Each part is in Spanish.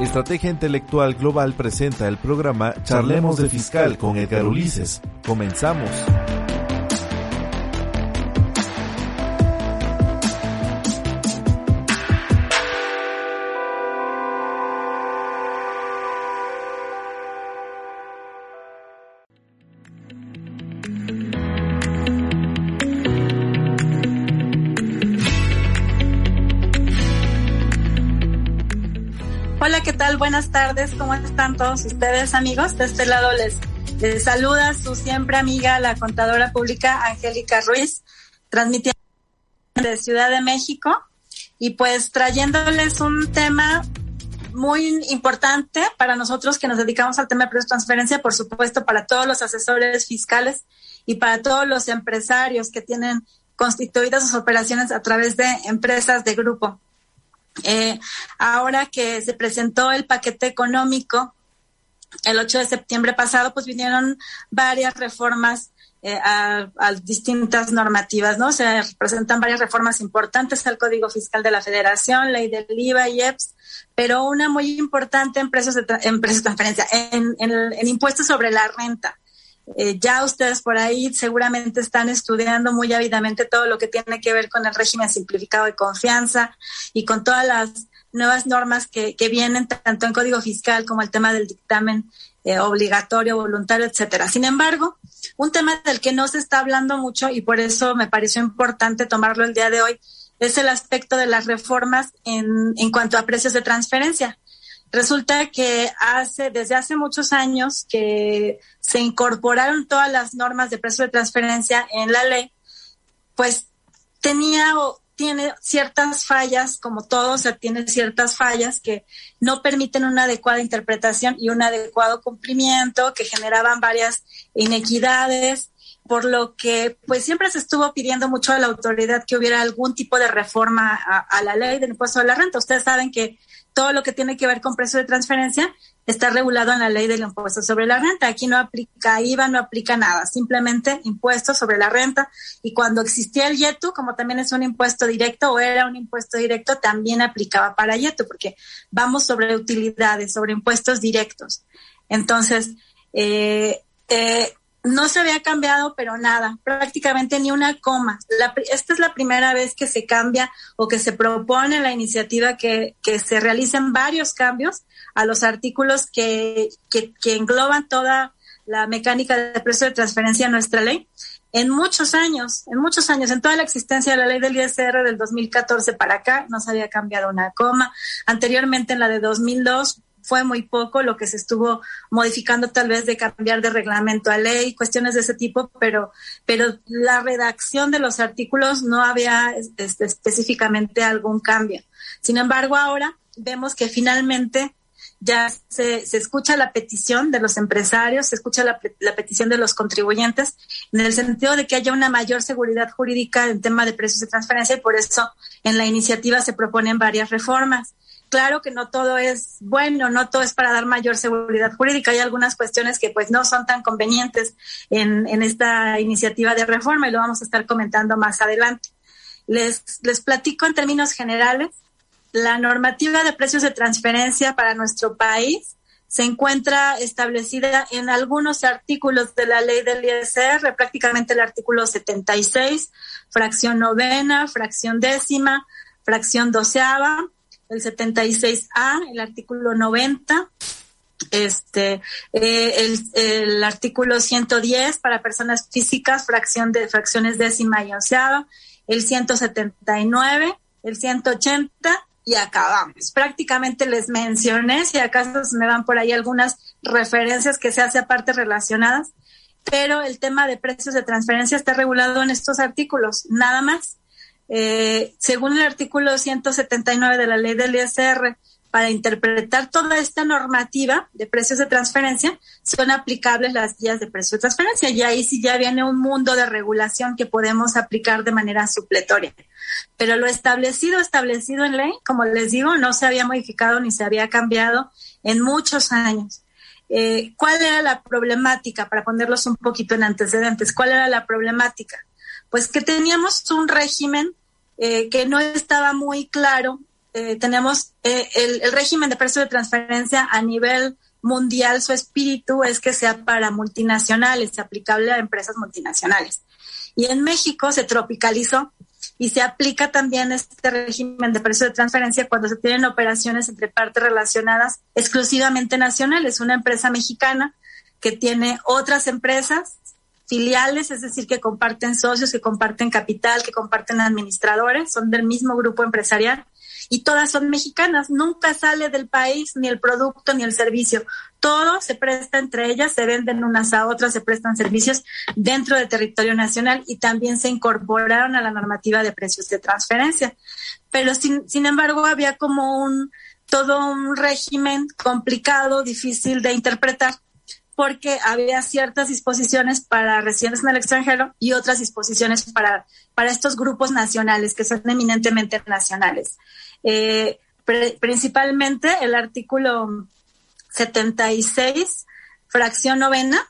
Estrategia Intelectual Global presenta el programa Charlemos de Fiscal con Edgar Ulises. Comenzamos. Buenas tardes, ¿cómo están todos ustedes, amigos? De este lado les, saluda su siempre amiga, la contadora pública Angélica Ruiz, transmitiendo de Ciudad de México y pues trayéndoles un tema muy importante para nosotros que nos dedicamos al tema de transferencia, por supuesto, para todos los asesores fiscales y para todos los empresarios que tienen constituidas sus operaciones a través de empresas de grupo. Eh, ahora que se presentó el paquete económico el 8 de septiembre pasado, pues vinieron varias reformas eh, a, distintas normativas, ¿no? Se presentan varias reformas importantes al Código Fiscal de la Federación, ley del IVA y EPS, pero una muy importante en precios de, en precios transferencia, en, en impuestos sobre la renta. Eh, ya ustedes por ahí seguramente están estudiando muy ávidamente todo lo que tiene que ver con el régimen simplificado de confianza y con todas las nuevas normas que, que vienen tanto en Código Fiscal como el tema del dictamen eh, obligatorio, voluntario, etcétera. Sin embargo, un tema del que no se está hablando mucho y por eso me pareció importante tomarlo el día de hoy es el aspecto de las reformas en, en cuanto a precios de transferencia. Resulta que hace, desde hace muchos años que se incorporaron todas las normas de precio de transferencia en la ley, pues tenía o tiene ciertas fallas, como todo, o sea, tiene ciertas fallas que no permiten una adecuada interpretación y un adecuado cumplimiento, que generaban varias inequidades, por lo que pues siempre se estuvo pidiendo mucho a la autoridad que hubiera algún tipo de reforma a, a la ley del impuesto a la renta. Ustedes saben que todo lo que tiene que ver con precio de transferencia está regulado en la ley del impuesto sobre la renta. Aquí no aplica IVA, no aplica nada, simplemente impuesto sobre la renta. Y cuando existía el YETU, como también es un impuesto directo o era un impuesto directo, también aplicaba para YETU, porque vamos sobre utilidades, sobre impuestos directos. Entonces, eh, eh, no se había cambiado, pero nada, prácticamente ni una coma. esta es la primera vez que se cambia o que se propone la iniciativa que, que se realicen varios cambios a los artículos que, que, engloban toda la mecánica de precio de transferencia en nuestra ley. En muchos años, en muchos años, en toda la existencia de la ley del ISR del 2014 para acá, no se había cambiado una coma. Anteriormente, en la de 2002, fue muy poco lo que se estuvo modificando tal vez de cambiar de reglamento a ley, cuestiones de ese tipo, pero, pero la redacción de los artículos no había este, específicamente algún cambio. Sin embargo, ahora vemos que finalmente ya se, se escucha la petición de los empresarios, se escucha la, la, petición de los contribuyentes en el sentido de que haya una mayor seguridad jurídica en tema de precios de transferencia y por eso en la iniciativa se proponen varias reformas. Claro que no todo es bueno, no todo es para dar mayor seguridad jurídica. Hay algunas cuestiones que pues no son tan convenientes en, esta iniciativa de reforma y lo vamos a estar comentando más adelante. Les, les platico en términos generales. La normativa de precios de transferencia para nuestro país se encuentra establecida en algunos artículos de la ley del ISR, prácticamente el artículo 76, fracción novena, fracción décima, fracción doceava, el 76A, el artículo 90, este, eh, el, artículo 110 para personas físicas, fracción de fracciones décima y onceava, el 179, el 180 y acabamos. Prácticamente les mencioné, si acaso me van por ahí algunas referencias que se hace aparte relacionadas, pero el tema de precios de transferencia está regulado en estos artículos, nada más. Eh, según el artículo 179 de la ley del ISR, para interpretar toda esta normativa de precios de transferencia, son aplicables las guías de precios de transferencia. Y ahí sí ya viene un mundo de regulación que podemos aplicar de manera supletoria. Pero lo establecido, establecido en ley, como les digo, no se había modificado ni se había cambiado en muchos años. Eh, ¿Cuál era la problemática? Para ponerlos un poquito en antecedentes, ¿cuál era la problemática? Pues que teníamos un régimen eh, que no estaba muy claro. Eh, tenemos el, el, régimen de precio de transferencia a nivel mundial, su espíritu es que sea para multinacionales, aplicable a empresas multinacionales. Y en México se tropicalizó y se aplica también este régimen de precio de transferencia cuando se tienen operaciones entre partes relacionadas exclusivamente nacionales. Una empresa mexicana que tiene otras empresas filiales, es decir, que comparten socios, que comparten capital, que comparten administradores, son del mismo grupo empresarial y todas son mexicanas. Nunca sale del país ni el producto ni el servicio. Todo se presta entre ellas, se venden unas a otras, se prestan servicios dentro del territorio nacional y también se incorporaron a la normativa de precios de transferencia. Pero sin, sin embargo había como un todo un régimen complicado, difícil de interpretar porque había ciertas disposiciones para residentes en el extranjero y otras disposiciones para, para estos grupos nacionales, que son eminentemente nacionales. Eh, principalmente el artículo 76, fracción novena,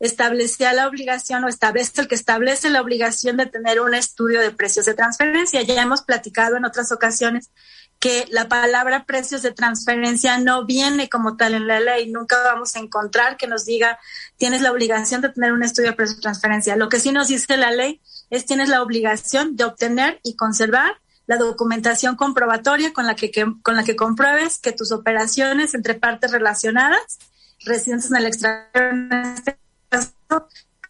establecía la obligación o establece el que establece la obligación de tener un estudio de precios de transferencia. Ya hemos platicado en otras ocasiones que la palabra precios de transferencia no viene como tal en la ley. Nunca vamos a encontrar que nos diga tienes la obligación de tener un estudio de precios de transferencia. Lo que sí nos dice la ley es tienes la obligación de obtener y conservar la documentación comprobatoria con la que, con la que compruebes que tus operaciones entre partes relacionadas, residentes en el extranjero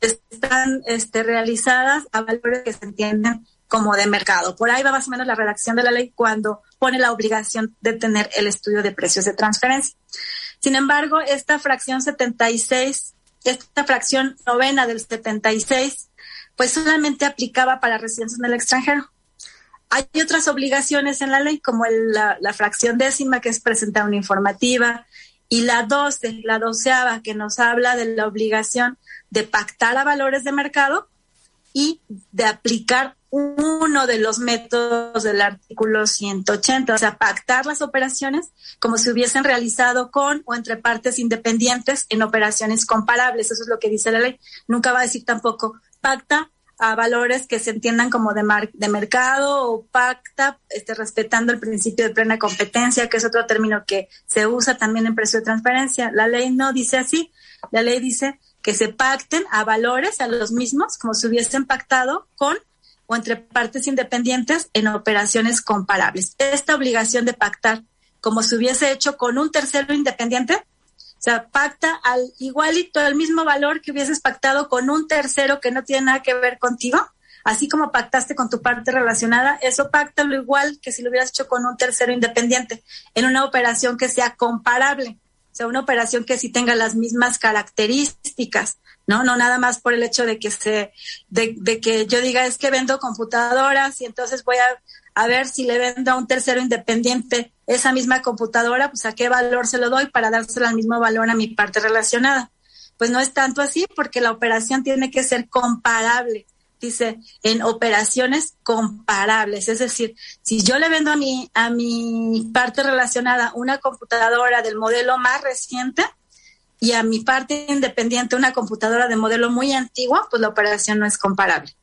este están este, realizadas a valores que se entienden como de mercado. Por ahí va más o menos la redacción de la ley cuando pone la obligación de tener el estudio de precios de transferencia. Sin embargo, esta fracción 76, esta fracción novena del 76, pues solamente aplicaba para residentes en el extranjero. Hay otras obligaciones en la ley, como la, la, fracción décima, que es presentar una informativa, y la 12, la doceava, que nos habla de la obligación de pactar a valores de mercado y de aplicar uno de los métodos del artículo 180, o sea, pactar las operaciones como si hubiesen realizado con o entre partes independientes en operaciones comparables. Eso es lo que dice la ley. Nunca va a decir tampoco pacta a valores que se entiendan como de, de mercado o pacta este, respetando el principio de plena competencia, que es otro término que se usa también en precio de transferencia. La ley no dice así. La ley dice que se pacten a valores, a los mismos, como si hubiesen pactado con o entre partes independientes en operaciones comparables. Esta obligación de pactar, como se hubiese hecho con un tercero independiente, o sea, pacta al igualito, al mismo valor que hubieses pactado con un tercero que no tiene nada que ver contigo, así como pactaste con tu parte relacionada, eso pacta lo igual que si lo hubieras hecho con un tercero independiente, en una operación que sea comparable, o sea, una operación que sí tenga las mismas características. ¿No? No nada más por el hecho de que se, de, que yo diga es que vendo computadoras y entonces voy a, a ver si le vendo a un tercero independiente esa misma computadora, pues a qué valor se lo doy para dárselo al mismo valor a mi parte relacionada. Pues no es tanto así porque la operación tiene que ser comparable. Dice, en operaciones comparables. Es decir, si yo le vendo a mi, a mi parte relacionada una computadora del modelo más reciente, y a mi parte independiente una computadora de modelo muy antiguo, pues la operación no es comparable.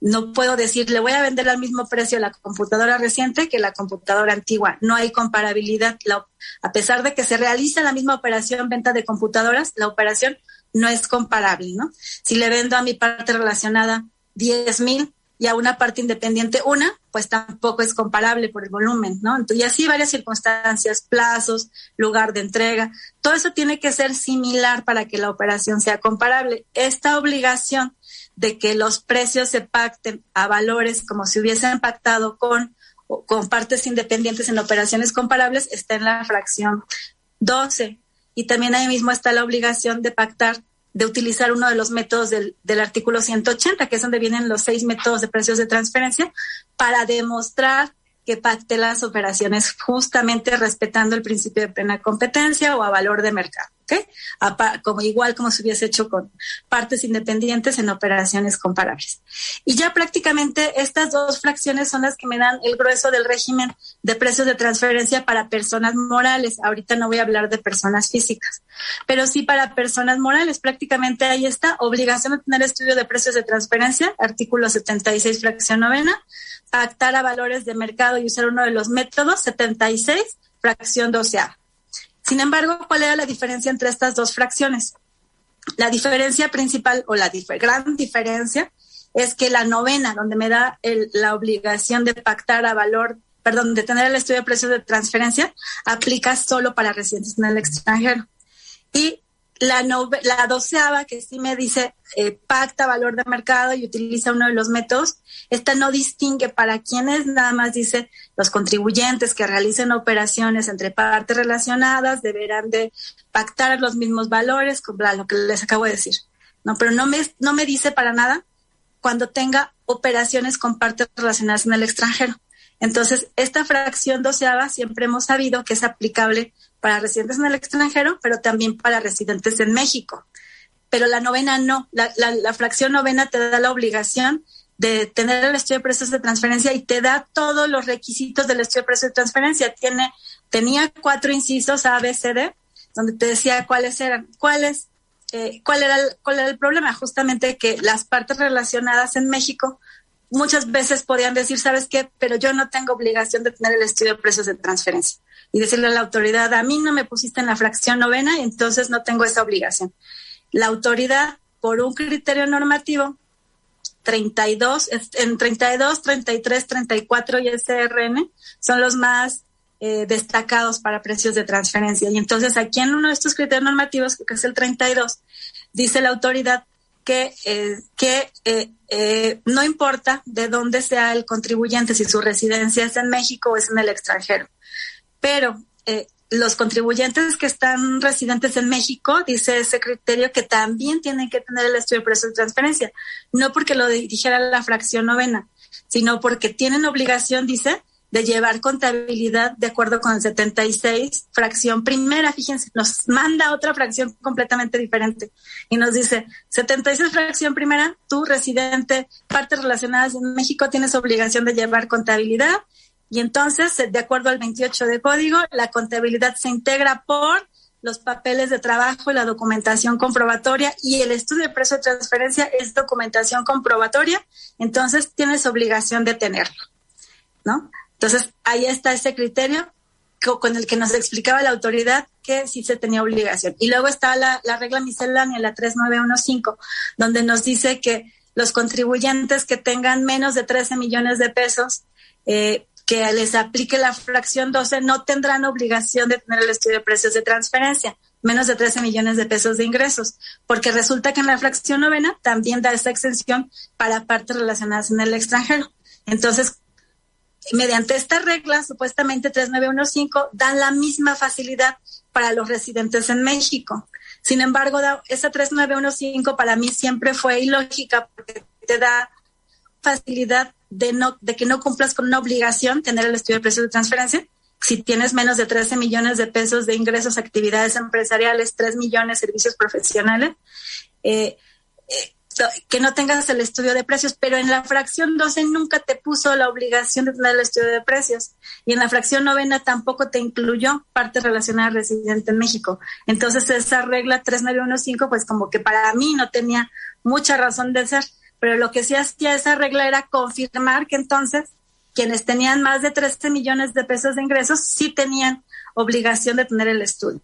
No puedo decir, le voy a vender al mismo precio la computadora reciente que la computadora antigua. No hay comparabilidad. a pesar de que se realiza la misma operación venta de computadoras, la operación no es comparable, ¿no? Si le vendo a mi parte relacionada 10 mil y a una parte independiente una, pues tampoco es comparable por el volumen, ¿no? y así varias circunstancias, plazos, lugar de entrega, todo eso tiene que ser similar para que la operación sea comparable. Esta obligación de que los precios se pacten a valores como si hubiesen pactado con, con partes independientes en operaciones comparables está en la fracción 12. Y también ahí mismo está la obligación de pactar de utilizar uno de los métodos del, del, artículo 180, que es donde vienen los seis métodos de precios de transferencia, para demostrar que pacte las operaciones justamente respetando el principio de plena competencia o a valor de mercado. ¿okay? como igual como se hubiese hecho con partes independientes en operaciones comparables. Y ya prácticamente estas dos fracciones son las que me dan el grueso del régimen de precios de transferencia para personas morales. Ahorita no voy a hablar de personas físicas, pero sí para personas morales. Prácticamente ahí está, obligación de tener estudio de precios de transferencia, artículo 76, fracción novena, pactar a valores de mercado y usar uno de los métodos, 76, fracción doceava. Sin embargo, ¿cuál era la diferencia entre estas dos fracciones? La diferencia principal o la gran diferencia es que la novena, donde me da la obligación de pactar a valor, perdón, de tener el estudio de precios de transferencia, aplica solo para residentes en el extranjero. Y la, la doceava, que sí me dice eh, pacta valor de mercado y utiliza uno de los métodos, esta no distingue para quienes, nada más dice los contribuyentes que realicen operaciones entre partes relacionadas deberán de pactar los mismos valores, con lo que les acabo de decir. No, pero no me, no me dice para nada cuando tenga operaciones con partes relacionadas en el extranjero. Entonces, esta fracción doceava siempre hemos sabido que es aplicable para residentes en el extranjero, pero también para residentes en México. Pero la novena no, la, la, fracción novena te da la obligación de tener el estudio de precios de transferencia y te da todos los requisitos del estudio de precios de transferencia. Tiene, tenía cuatro incisos A, B, C, D, donde te decía cuáles eran, cuáles, eh, cuál, era el, cuál era el problema. Justamente que las partes relacionadas en México muchas veces podían decir, ¿sabes qué? Pero yo no tengo obligación de tener el estudio de precios de transferencia. Y decirle a la autoridad, a mí no me pusiste en la fracción novena entonces no tengo esa obligación. La autoridad, por un criterio normativo, 32, en 32, 33, 34 y SRN son los más eh, destacados para precios de transferencia. Y entonces aquí en uno de estos criterios normativos, que es el 32, dice la autoridad que, eh, que eh, eh, no importa de dónde sea el contribuyente, si su residencia es en México o es en el extranjero. Pero los contribuyentes que están residentes en México, dice ese criterio, que también tienen que tener el estudio de precios de transferencia. No porque lo dijera la fracción novena, sino porque tienen obligación, dice, de llevar contabilidad de acuerdo con el 76, fracción primera, fíjense, nos manda otra fracción completamente diferente y nos dice, 76 fracción primera, tú residente, partes relacionadas en México, tienes obligación de llevar contabilidad y entonces, de acuerdo al 28 de código, la contabilidad se integra por los papeles de trabajo y la documentación comprobatoria y el estudio de precio de transferencia es documentación comprobatoria, entonces tienes obligación de tenerlo, ¿no? Entonces, ahí está ese criterio con el que nos explicaba la autoridad que sí se tenía obligación. Y luego está la, regla miscelánea, la 3915, donde nos dice que los contribuyentes que tengan menos de 13 millones de pesos, eh, que les aplique la fracción 12, no tendrán obligación de tener el estudio de precios de transferencia, menos de 13 millones de pesos de ingresos, porque resulta que en la fracción novena también da esa exención para partes relacionadas en el extranjero. Entonces, mediante esta regla, supuestamente 3915, dan la misma facilidad para los residentes en México. Sin embargo, esa 3915 para mí siempre fue ilógica porque te da facilidad de, no, de que no cumplas con una obligación tener el estudio de precios de transferencia. Si tienes menos de 13 millones de pesos de ingresos, actividades empresariales, 3 millones de servicios profesionales, eh, eh, que no tengas el estudio de precios, pero en la fracción 12 nunca te puso la obligación de tener el estudio de precios y en la fracción novena tampoco te incluyó parte relacionada al residente en México. Entonces esa regla 3915 pues como que para mí no tenía mucha razón de ser, pero lo que sí hacía esa regla era confirmar que entonces quienes tenían más de 13 millones de pesos de ingresos sí tenían obligación de tener el estudio.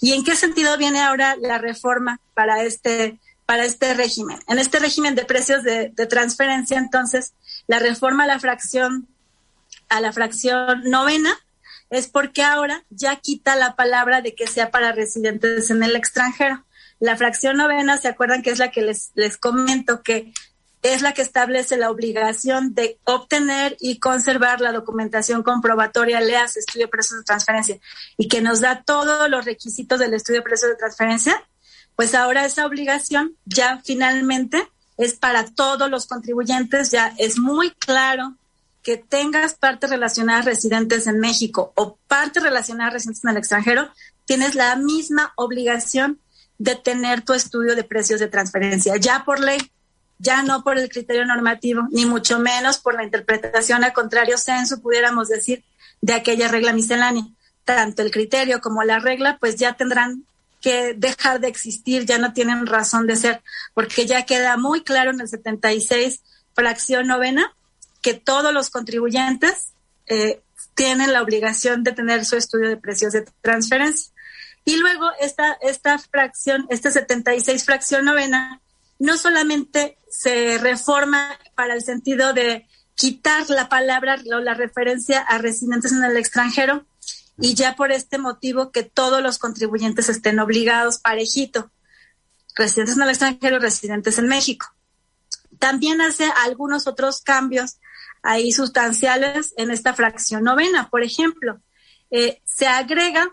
¿Y en qué sentido viene ahora la reforma para este para este régimen. En este régimen de precios de, transferencia, entonces, la reforma a la fracción a la fracción novena es porque ahora ya quita la palabra de que sea para residentes en el extranjero. La fracción novena, ¿se acuerdan que es la que les, les comento que es la que establece la obligación de obtener y conservar la documentación comprobatoria, leas estudio de precios de transferencia, y que nos da todos los requisitos del estudio de precios de transferencia? Pues ahora esa obligación ya finalmente es para todos los contribuyentes, ya es muy claro que tengas partes relacionadas residentes en México o partes relacionadas residentes en el extranjero, tienes la misma obligación de tener tu estudio de precios de transferencia, ya por ley, ya no por el criterio normativo, ni mucho menos por la interpretación a contrario censo, pudiéramos decir, de aquella regla miscelánea. Tanto el criterio como la regla, pues ya tendrán que dejar de existir, ya no tienen razón de ser, porque ya queda muy claro en el 76, fracción novena, que todos los contribuyentes eh, tienen la obligación de tener su estudio de precios de transferencia. Y luego esta, esta fracción, este 76 fracción novena, no solamente se reforma para el sentido de quitar la palabra o la referencia a residentes en el extranjero y ya por este motivo que todos los contribuyentes estén obligados parejito, residentes en el extranjero residentes en México. También hace algunos otros cambios ahí sustanciales en esta fracción novena. Por ejemplo, eh, se agrega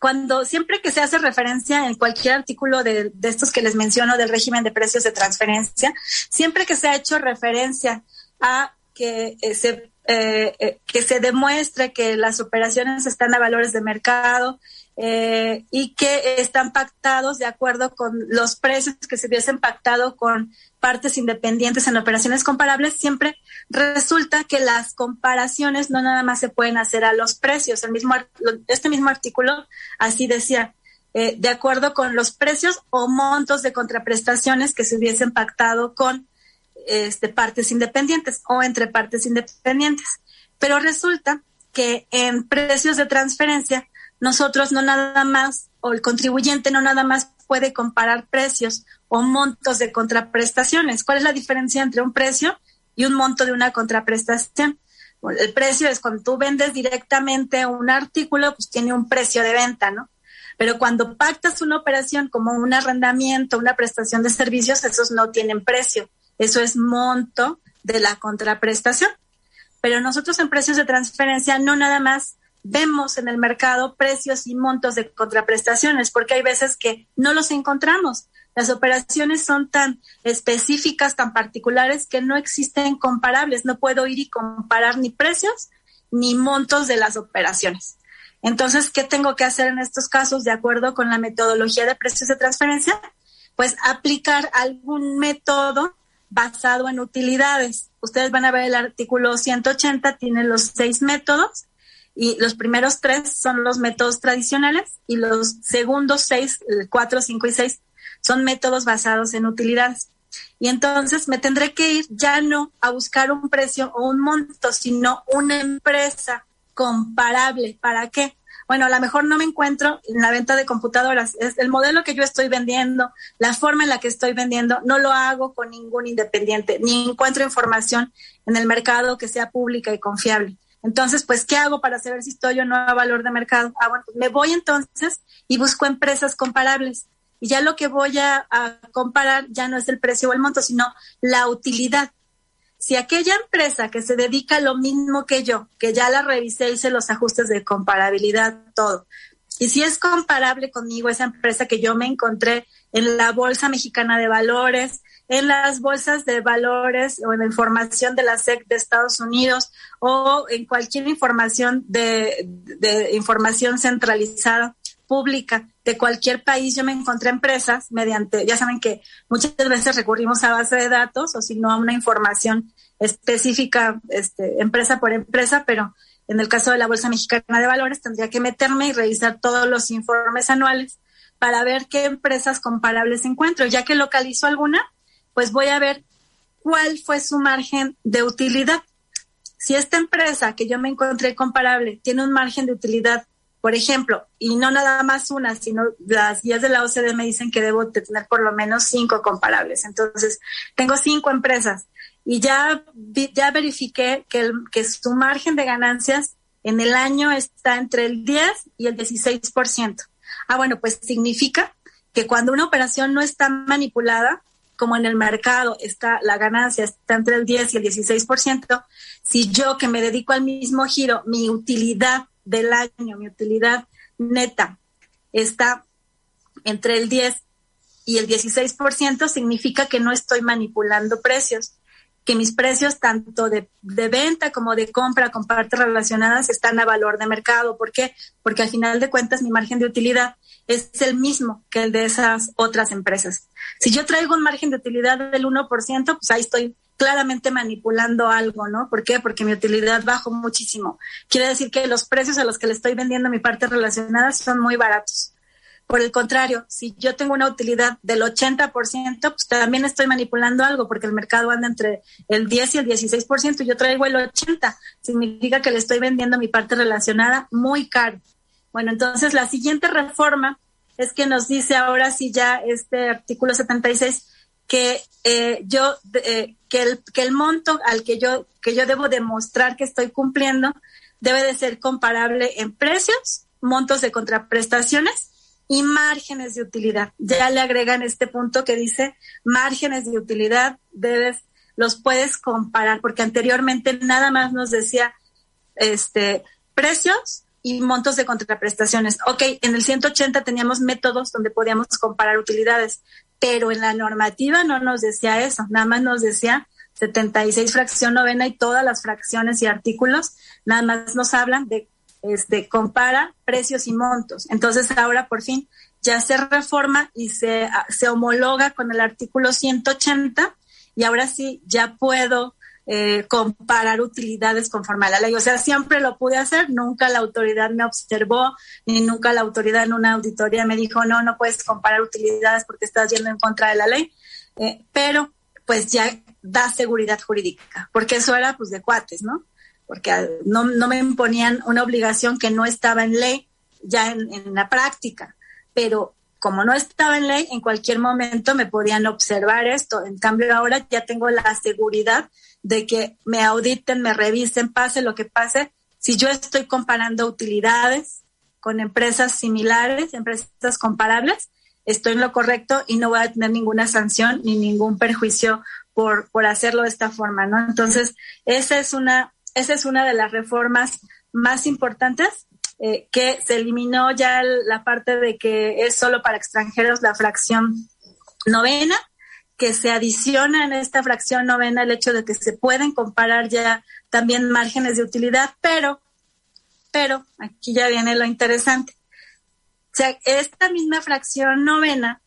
cuando siempre que se hace referencia en cualquier artículo de, estos que les menciono del régimen de precios de transferencia, siempre que se ha hecho referencia a que eh, se eh, eh, que se demuestre que las operaciones están a valores de mercado y que están pactados de acuerdo con los precios que se hubiesen pactado con partes independientes en operaciones comparables, siempre resulta que las comparaciones no nada más se pueden hacer a los precios. El mismo, este mismo artículo así decía, eh, de acuerdo con los precios o montos de contraprestaciones que se hubiesen pactado con este, partes independientes o entre partes independientes. Pero resulta que en precios de transferencia, nosotros no nada más, o el contribuyente no nada más puede comparar precios o montos de contraprestaciones. ¿Cuál es la diferencia entre un precio y un monto de una contraprestación? el precio es cuando tú vendes directamente un artículo, pues tiene un precio de venta, ¿no? Pero cuando pactas una operación como un arrendamiento, una prestación de servicios, esos no tienen precio. Eso es monto de la contraprestación. Pero nosotros en precios de transferencia no nada más vemos en el mercado precios y montos de contraprestaciones, porque hay veces que no los encontramos. Las operaciones son tan específicas, tan particulares, que no existen comparables. No puedo ir y comparar ni precios ni montos de las operaciones. Entonces, ¿qué tengo que hacer en estos casos de acuerdo con la metodología de precios de transferencia? Pues aplicar algún método basado en utilidades. Ustedes van a ver el artículo 180, tiene los seis métodos y los primeros tres son los métodos tradicionales y los segundos seis, cuatro, cinco y seis son métodos basados en utilidades. Y entonces me tendré que ir ya no a buscar un precio o un monto, sino una empresa comparable. ¿Para qué? Bueno, a lo mejor no me encuentro en la venta de computadoras. Es el modelo que yo estoy vendiendo, la forma en la que estoy vendiendo, no lo hago con ningún independiente, ni encuentro información en el mercado que sea pública y confiable. Entonces, pues, ¿qué hago para saber si estoy o no a valor de mercado? Ah, pues me voy entonces y busco empresas comparables. Y ya lo que voy a, comparar ya no es el precio o el monto, sino la utilidad. Si aquella empresa que se dedica a lo mismo que yo, que ya la revisé, hice los ajustes de comparabilidad, todo, y si es comparable conmigo esa empresa que yo me encontré en la Bolsa Mexicana de Valores, en las bolsas de valores o en la información de la SEC de Estados Unidos o en cualquier información de, información centralizada pública de cualquier país, yo me encontré empresas mediante, ya saben que muchas veces recurrimos a base de datos o si no a una información específica, este, empresa por empresa, pero en el caso de la Bolsa Mexicana de Valores tendría que meterme y revisar todos los informes anuales para ver qué empresas comparables encuentro. Ya que localizo alguna, pues voy a ver cuál fue su margen de utilidad. Si esta empresa que yo me encontré comparable tiene un margen de utilidad, por ejemplo, y no nada más una, sino las guías de la OCDE me dicen que debo tener por lo menos cinco comparables. Entonces, tengo cinco empresas y ya, ya verifiqué que, que su margen de ganancias en el año está entre el 10 y el 16%. Ah, bueno, pues significa que cuando una operación no está manipulada, como en el mercado está la ganancia está entre el 10 y el 16%, si yo que me dedico al mismo giro, mi utilidad del año, mi utilidad neta está entre el 10 y el 16%, significa que no estoy manipulando precios. que mis precios tanto de, de, venta como de compra con partes relacionadas están a valor de mercado. ¿Por qué? Porque al final de cuentas mi margen de utilidad es el mismo que el de esas otras empresas. Si yo traigo un margen de utilidad del 1%, pues ahí estoy claramente manipulando algo, ¿no? ¿Por qué? Porque mi utilidad bajó muchísimo. Quiere decir que los precios a los que le estoy vendiendo mi parte relacionada son muy baratos. Por el contrario, si yo tengo una utilidad del 80%, pues también estoy manipulando algo porque el mercado anda entre el 10 y el 16% y yo traigo el 80%. Significa que le estoy vendiendo mi parte relacionada muy caro. Bueno, entonces la siguiente reforma es que nos dice ahora sí ya este artículo 76 que eh, yo eh, que el que el monto al que yo que yo debo demostrar que estoy cumpliendo debe de ser comparable en precios, montos de contraprestaciones y márgenes de utilidad. Ya le agregan este punto que dice márgenes de utilidad, debes, los puedes comparar, porque anteriormente nada más nos decía este precios y montos de contraprestaciones. Ok, en el 180 teníamos métodos donde podíamos comparar utilidades, pero en la normativa no nos decía eso, nada más nos decía 76 fracción novena y todas las fracciones y artículos, nada más nos hablan de este, compara precios y montos. Entonces ahora por fin ya se reforma y se, se homologa con el artículo 180 y ahora sí ya puedo eh, comparar utilidades conforme a la ley. O sea, siempre lo pude hacer, nunca la autoridad me observó, ni nunca la autoridad en una auditoría me dijo, no, no puedes comparar utilidades porque estás yendo en contra de la ley. Eh, pero pues ya da seguridad jurídica, porque eso era pues de cuates, ¿no? porque no, no me imponían una obligación que no estaba en ley ya en, la práctica, pero como no estaba en ley, en cualquier momento me podían observar esto. En cambio, ahora ya tengo la seguridad de que me auditen, me revisen, pase lo que pase. Si yo estoy comparando utilidades con empresas similares, empresas comparables, estoy en lo correcto y no voy a tener ninguna sanción ni ningún perjuicio por, por hacerlo de esta forma, ¿no? Entonces, esa es una esa es una de las reformas más importantes eh, que se eliminó ya la parte de que es solo para extranjeros la fracción novena, que se adiciona en esta fracción novena el hecho de que se pueden comparar ya también márgenes de utilidad, pero, pero, aquí ya viene lo interesante. O sea, esta misma fracción novena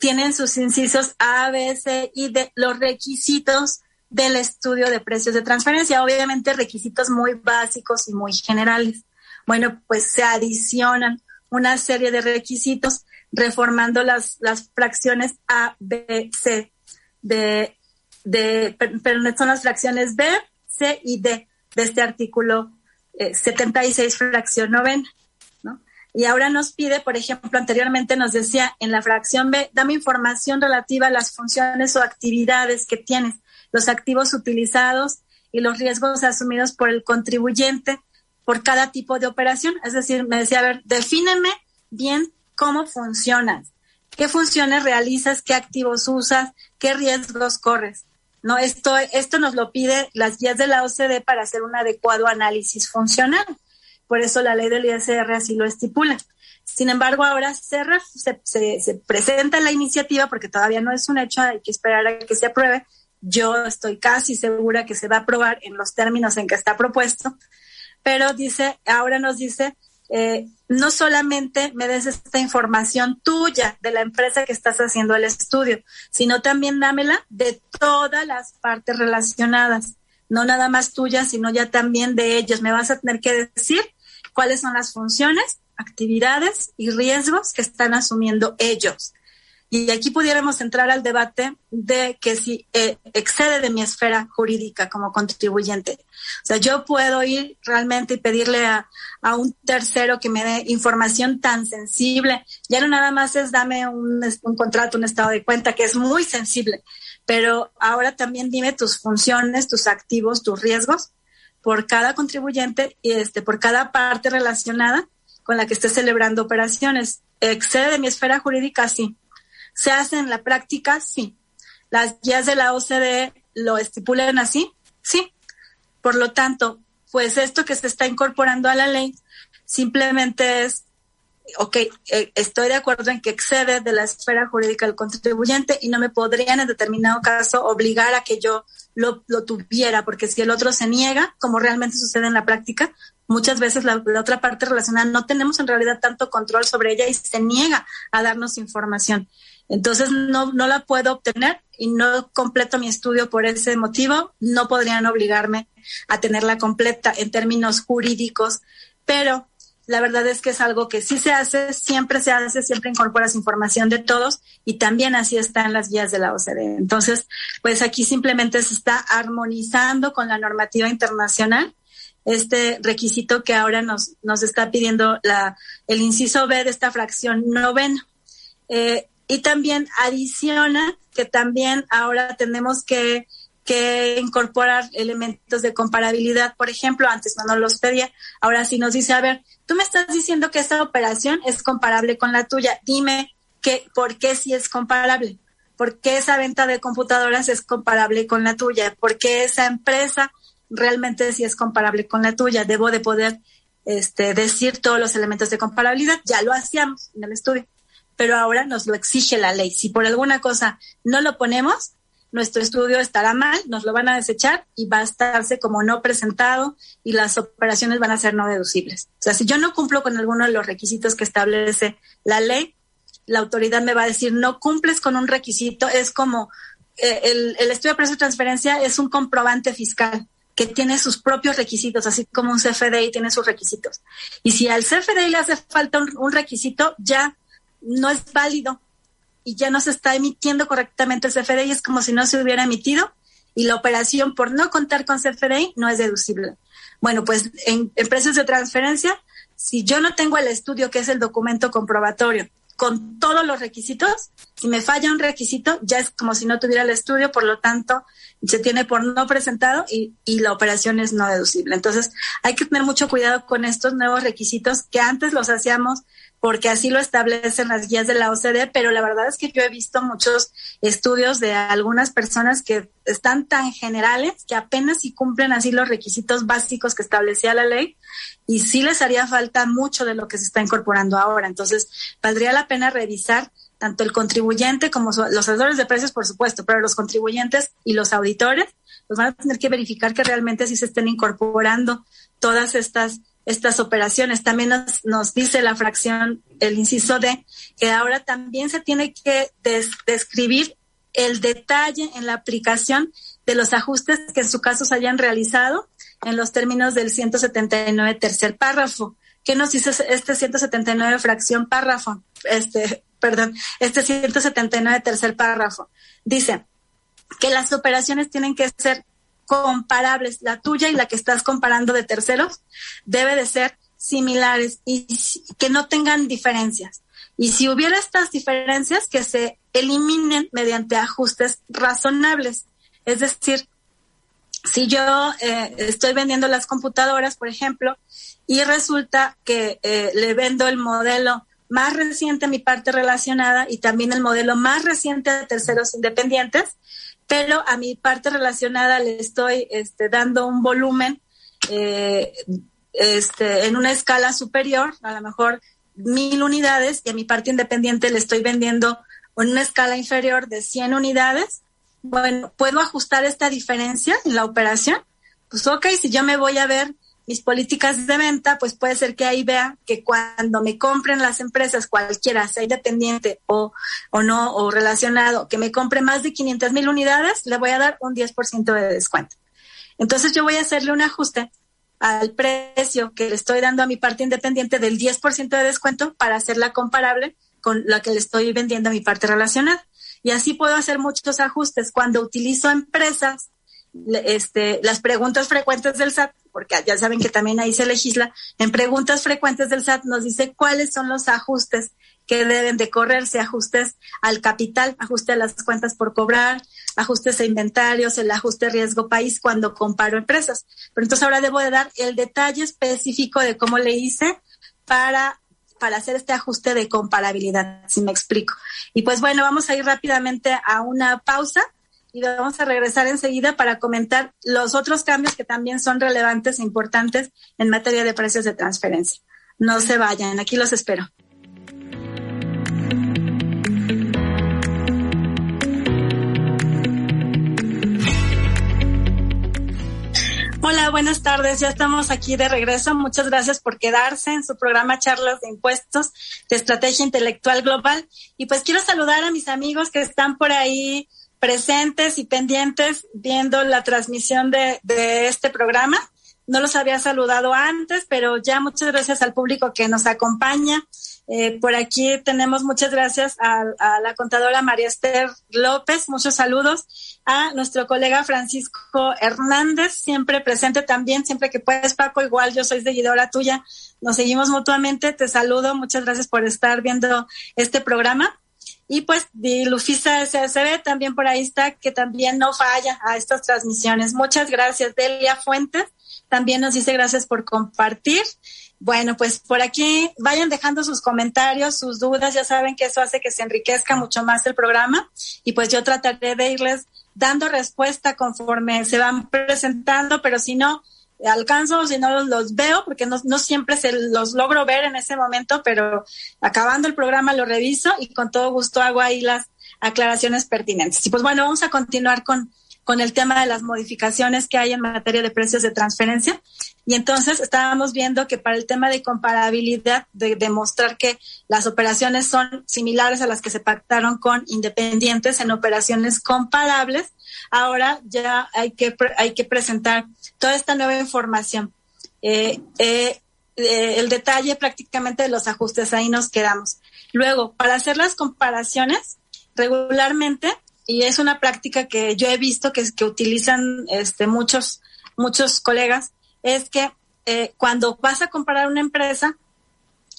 tiene sus incisos A, B, C y D los requisitos del estudio de precios de transferencia. Obviamente requisitos muy básicos y muy generales. Bueno, pues se adicionan una serie de requisitos reformando las, las fracciones A, B, C, de, de, pero son las fracciones B, C y D de este artículo 76, eh, fracción novena. ¿no? Y ahora nos pide, por ejemplo, anteriormente nos decía en la fracción B, dame información relativa a las funciones o actividades que tienes los activos utilizados y los riesgos asumidos por el contribuyente por cada tipo de operación. Es decir, me decía, a ver, defíneme bien cómo funcionas, qué funciones realizas, qué activos usas, qué riesgos corres. No, esto, esto nos lo pide las guías de la OCDE para hacer un adecuado análisis funcional. Por eso la ley del ISR así lo estipula. Sin embargo, ahora se, se, se presenta la iniciativa, porque todavía no es un hecho, hay que esperar a que se apruebe, yo estoy casi segura que se va a aprobar en los términos en que está propuesto, pero dice, ahora nos dice, eh, no solamente me des esta información tuya de la empresa que estás haciendo el estudio, sino también dámela de todas las partes relacionadas, no nada más tuya, sino ya también de ellos. Me vas a tener que decir cuáles son las funciones, actividades y riesgos que están asumiendo ellos. Y aquí pudiéramos entrar al debate de que si eh, excede de mi esfera jurídica como contribuyente. O sea, yo puedo ir realmente y pedirle a, un tercero que me dé información tan sensible. Ya no nada más es dame un, un contrato, un estado de cuenta, que es muy sensible. Pero ahora también dime tus funciones, tus activos, tus riesgos por cada contribuyente y este, por cada parte relacionada con la que esté celebrando operaciones. ¿Excede de mi esfera jurídica? Sí. ¿Se hace en la práctica? Sí. ¿Las guías de la OCDE lo estipulan así? Sí. Por lo tanto, pues esto que se está incorporando a la ley simplemente es ok, eh, estoy de acuerdo en que excede de la esfera jurídica del contribuyente y no me podrían en determinado caso obligar a que yo lo, tuviera, porque si el otro se niega, como realmente sucede en la práctica, muchas veces la, otra parte relacionada no tenemos en realidad tanto control sobre ella y se niega a darnos información. Entonces no, no la puedo obtener y no completo mi estudio por ese motivo. No podrían obligarme a tenerla completa en términos jurídicos, pero la verdad es que es algo que sí se hace, siempre se hace, siempre incorporas información de todos y también así está en las guías de la OCDE. Entonces, pues aquí simplemente se está armonizando con la normativa internacional este requisito que ahora nos, nos está pidiendo la, el inciso B de esta fracción novena. Eh, y también adiciona que también ahora tenemos que que incorporar elementos de comparabilidad. Por ejemplo, antes no nos los pedía, ahora sí nos dice, a ver, tú me estás diciendo que esta operación es comparable con la tuya, dime que, por qué sí es comparable, por qué esa venta de computadoras es comparable con la tuya, por qué esa empresa realmente sí es comparable con la tuya. Debo de poder este, decir todos los elementos de comparabilidad, ya lo hacíamos en el estudio, pero ahora nos lo exige la ley. Si por alguna cosa no lo ponemos, nuestro estudio estará mal, nos lo van a desechar y va a estarse como no presentado y las operaciones van a ser no deducibles. O sea, si yo no cumplo con alguno de los requisitos que establece la ley, la autoridad me va a decir, no cumples con un requisito, es como eh, el, estudio de precio de transferencia es un comprobante fiscal que tiene sus propios requisitos, así como un CFDI tiene sus requisitos. Y si al CFDI le hace falta un requisito, ya no es válido y ya no se está emitiendo correctamente el CFDI, es como si no se hubiera emitido y la operación por no contar con CFDI no es deducible. Bueno, pues en, precios de transferencia, si yo no tengo el estudio, que es el documento comprobatorio, con todos los requisitos, si me falla un requisito, ya es como si no tuviera el estudio, por lo tanto, se tiene por no presentado y, y, la operación es no deducible. Entonces, hay que tener mucho cuidado con estos nuevos requisitos que antes los hacíamos porque así lo establecen las guías de la OCDE, pero la verdad es que yo he visto muchos estudios de algunas personas que están tan generales que apenas si cumplen así los requisitos básicos que establecía la ley y sí les haría falta mucho de lo que se está incorporando ahora. Entonces, valdría la pena revisar tanto el contribuyente como los asesores de precios, por supuesto, pero los contribuyentes y los auditores, pues van a tener que verificar que realmente sí se estén incorporando todas estas estas operaciones. También nos, nos dice la fracción, el inciso D, que ahora también se tiene que describir el detalle en la aplicación de los ajustes que en su caso se hayan realizado en los términos del 179 tercer párrafo. ¿Qué nos dice este 179 fracción párrafo? Este, perdón, este 179 tercer párrafo. Dice que las operaciones tienen que ser comparables, la tuya y la que estás comparando de terceros, debe de ser similares y que no tengan diferencias. Y si hubiera estas diferencias, que se eliminen mediante ajustes razonables. Es decir, si yo eh, estoy vendiendo las computadoras, por ejemplo, y resulta que eh, le vendo el modelo más reciente a mi parte relacionada y también el modelo más reciente a terceros independientes, pero a mi parte relacionada le estoy este, dando un volumen eh, este, en una escala superior, a lo mejor mil unidades, y a mi parte independiente le estoy vendiendo en una escala inferior de 100 unidades. Bueno, ¿puedo ajustar esta diferencia en la operación? Pues ok, si yo me voy a ver mis políticas de venta, pues puede ser que ahí vea que cuando me compren las empresas, cualquiera, sea independiente o, o no, o relacionado, que me compre más de 500 mil unidades, le voy a dar un 10% de descuento. Entonces yo voy a hacerle un ajuste al precio que le estoy dando a mi parte independiente del 10% de descuento para hacerla comparable con la que le estoy vendiendo a mi parte relacionada. Y así puedo hacer muchos ajustes. Cuando utilizo empresas, este, las preguntas frecuentes del SAT, porque ya saben que también ahí se legisla, en preguntas frecuentes del SAT nos dice cuáles son los ajustes que deben de correrse, ajustes al capital, ajuste a las cuentas por cobrar, ajustes a inventarios, el ajuste riesgo país cuando comparo empresas. Pero entonces ahora debo de dar el detalle específico de cómo le hice para para hacer este ajuste de comparabilidad, si me explico. Y pues bueno, vamos a ir rápidamente a una pausa y vamos a regresar enseguida para comentar los otros cambios que también son relevantes e importantes en materia de precios de transferencia. No se vayan, aquí los espero. Hola, buenas tardes. Ya estamos aquí de regreso. Muchas gracias por quedarse en su programa Charlas de Impuestos de Estrategia Intelectual Global. Y pues quiero saludar a mis amigos que están por ahí presentes y pendientes viendo la transmisión de, de este programa. No los había saludado antes, pero ya muchas gracias al público que nos acompaña. Eh, por aquí tenemos muchas gracias a, a, la contadora María Esther López, muchos saludos a nuestro colega Francisco Hernández, siempre presente también, siempre que puedes, Paco, igual yo soy seguidora tuya, nos seguimos mutuamente, te saludo, muchas gracias por estar viendo este programa. Y pues de Lufisa también por ahí está, que también no falla a estas transmisiones. Muchas gracias, Delia Fuentes. También nos dice gracias por compartir. Bueno, pues por aquí vayan dejando sus comentarios, sus dudas. Ya saben que eso hace que se enriquezca mucho más el programa. Y pues yo trataré de irles dando respuesta conforme se van presentando, pero si no, alcanzo, si no los, veo, porque no, no, siempre se los logro ver en ese momento, pero acabando el programa lo reviso y con todo gusto hago ahí las aclaraciones pertinentes. Y pues bueno, vamos a continuar con, con el tema de las modificaciones que hay en materia de precios de transferencia. Y entonces estábamos viendo que para el tema de comparabilidad, de demostrar que las operaciones son similares a las que se pactaron con independientes en operaciones comparables, ahora ya hay que, hay que presentar toda esta nueva información. Eh, eh, eh, el detalle prácticamente de los ajustes, ahí nos quedamos. Luego, para hacer las comparaciones, regularmente y es una práctica que yo he visto que, que utilizan este, muchos, muchos colegas, es que eh, cuando vas a comparar una empresa,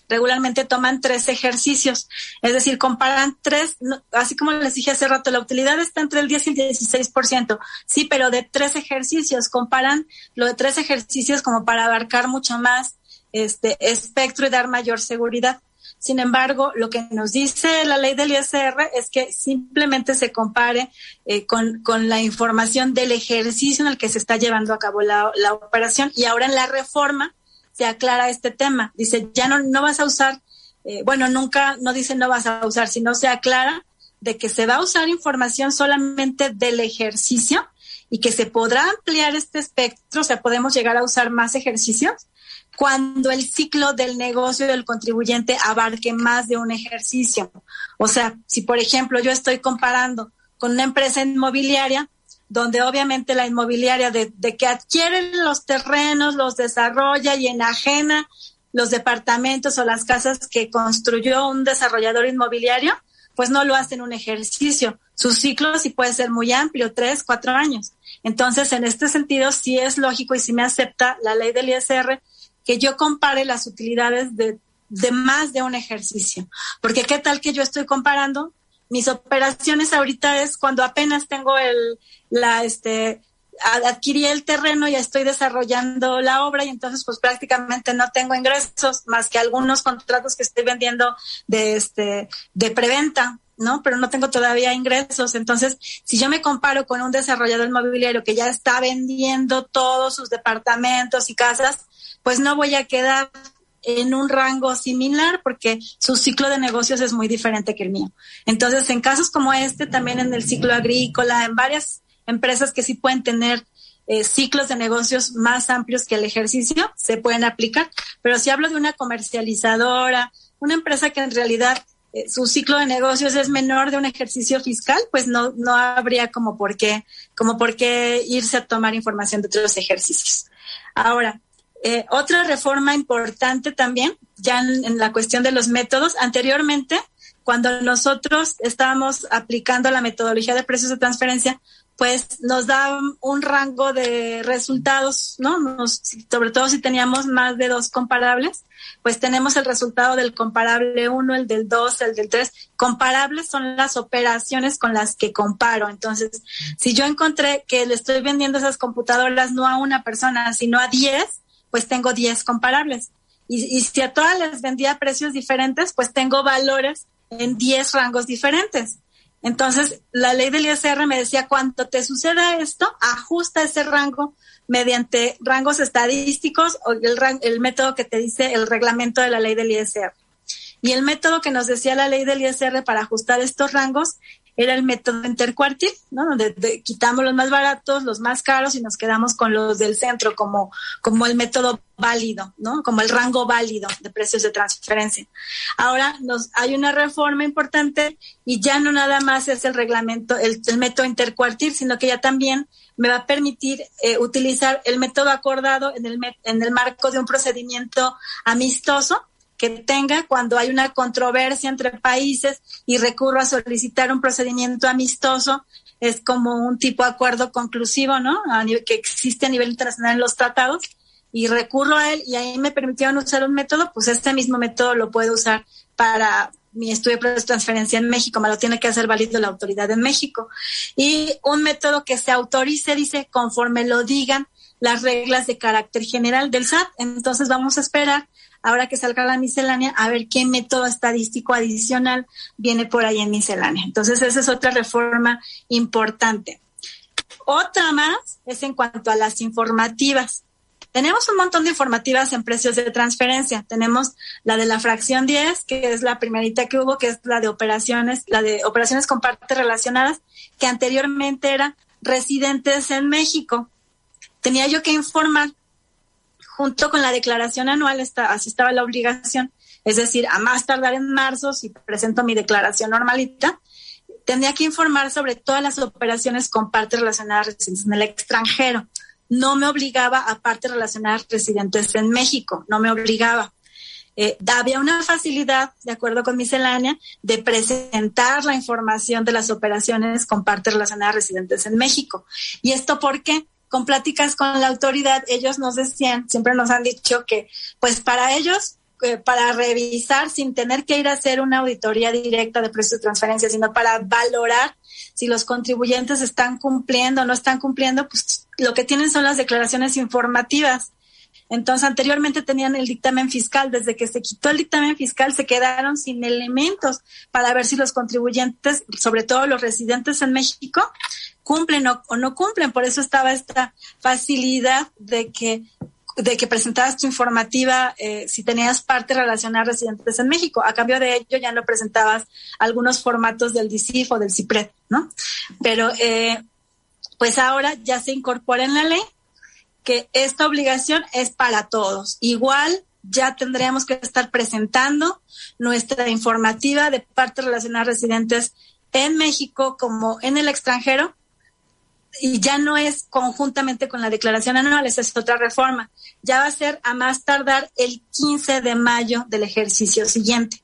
regularmente toman tres ejercicios, es decir, comparan tres, así como les dije hace rato, la utilidad está entre el 10 y el 16%, sí, pero de tres ejercicios, comparan lo de tres ejercicios como para abarcar mucho más este espectro y dar mayor seguridad. Sin embargo, lo que nos dice la ley del ISR es que simplemente se compare eh, con, con, la información del ejercicio en el que se está llevando a cabo la, la, operación. Y ahora en la reforma se aclara este tema. Dice, ya no, no vas a usar, eh, bueno, nunca, no dice no vas a usar, sino se aclara de que se va a usar información solamente del ejercicio y que se podrá ampliar este espectro, o sea, podemos llegar a usar más ejercicios cuando el ciclo del negocio del contribuyente abarque más de un ejercicio. O sea, si por ejemplo yo estoy comparando con una empresa inmobiliaria, donde obviamente la inmobiliaria de, que adquiere los terrenos, los desarrolla y enajena los departamentos o las casas que construyó un desarrollador inmobiliario, pues no lo hace en un ejercicio. Su ciclo sí puede ser muy amplio, tres, cuatro años. Entonces, en este sentido, sí es lógico y sí me acepta la ley del ISR que yo compare las utilidades de, de más de un ejercicio. Porque qué tal que yo estoy comparando mis operaciones ahorita es cuando apenas tengo el, la, este, adquirí el terreno y estoy desarrollando la obra y entonces pues prácticamente no tengo ingresos más que algunos contratos que estoy vendiendo de este de preventa, ¿no? Pero no tengo todavía ingresos. Entonces, si yo me comparo con un desarrollador inmobiliario que ya está vendiendo todos sus departamentos y casas, pues no voy a quedar en un rango similar porque su ciclo de negocios es muy diferente que el mío. Entonces, en casos como este, también en el ciclo agrícola, en varias empresas que sí pueden tener eh, ciclos de negocios más amplios que el ejercicio, se pueden aplicar. Pero si hablo de una comercializadora, una empresa que en realidad eh, su ciclo de negocios es menor de un ejercicio fiscal, pues no, no habría como por qué, como por qué irse a tomar información de otros ejercicios. Ahora, eh, otra reforma importante también, ya en, la cuestión de los métodos, anteriormente, cuando nosotros estábamos aplicando la metodología de precios de transferencia, pues nos da un rango de resultados, ¿no? Sobre todo si teníamos más de dos comparables, pues tenemos el resultado del comparable 1, el del 2, el del 3. Comparables son las operaciones con las que comparo. Entonces, si yo encontré que le estoy vendiendo esas computadoras no a una persona, sino a 10, pues tengo 10 comparables. Y, si a todas les vendía precios diferentes, pues tengo valores en 10 rangos diferentes. Entonces, la ley del ISR me decía, cuando te suceda esto, ajusta ese rango mediante rangos estadísticos o el, el método que te dice el reglamento de la ley del ISR. Y el método que nos decía la ley del ISR para ajustar estos rangos era el método intercuartil, ¿no? Donde quitamos los más baratos, los más caros y nos quedamos con los del centro como, como el método válido, ¿no? Como el rango válido de precios de transferencia. Ahora nos, hay una reforma importante y ya no nada más es el reglamento, el, método intercuartil, sino que ya también me va a permitir eh, utilizar el método acordado en el, en el marco de un procedimiento amistoso que tenga cuando hay una controversia entre países y recurro a solicitar un procedimiento amistoso, es como un tipo de acuerdo conclusivo, ¿no? que existe a nivel internacional en los tratados y recurro a él y ahí me permitieron usar un método, pues este mismo método lo puedo usar para mi estudio de transferencia en México, me lo tiene que hacer válido la autoridad en México. Y un método que se autorice, dice, conforme lo digan las reglas de carácter general del SAT. Entonces vamos a esperar ahora que salga la miscelánea, a ver qué método estadístico adicional viene por ahí en miscelánea. Entonces, esa es otra reforma importante. Otra más es en cuanto a las informativas. Tenemos un montón de informativas en precios de transferencia. Tenemos la de la fracción 10, que es la primerita que hubo, que es la de operaciones, la de operaciones con partes relacionadas, que anteriormente era residentes en México. Tenía yo que informar junto con la declaración anual, está, así estaba la obligación, es decir, a más tardar en marzo, si presento mi declaración normalita, tendría que informar sobre todas las operaciones con partes relacionadas residentes en el extranjero. No me obligaba a partes relacionadas residentes en México, no me obligaba. Eh, había una facilidad, de acuerdo con miscelánea, de presentar la información de las operaciones con partes relacionadas residentes en México. ¿Y esto por qué? Con pláticas con la autoridad, ellos nos decían, siempre nos han dicho que, pues para ellos, eh, para revisar sin tener que ir a hacer una auditoría directa de precios de transferencia, sino para valorar si los contribuyentes están cumpliendo o no están cumpliendo, pues lo que tienen son las declaraciones informativas. Entonces, anteriormente tenían el dictamen fiscal. Desde que se quitó el dictamen fiscal, se quedaron sin elementos para ver si los contribuyentes, sobre todo los residentes en México, cumplen o, no cumplen. Por eso estaba esta facilidad de que de que presentabas tu informativa eh, si tenías parte relacionada a residentes en México. A cambio de ello ya no presentabas algunos formatos del DICIF o del CIPRED, ¿no? Pero eh, pues ahora ya se incorpora en la ley que esta obligación es para todos. Igual ya tendríamos que estar presentando nuestra informativa de parte relacionada a residentes en México como en el extranjero y ya no es conjuntamente con la declaración anual, esa es otra reforma. Ya va a ser a más tardar el 15 de mayo del ejercicio siguiente.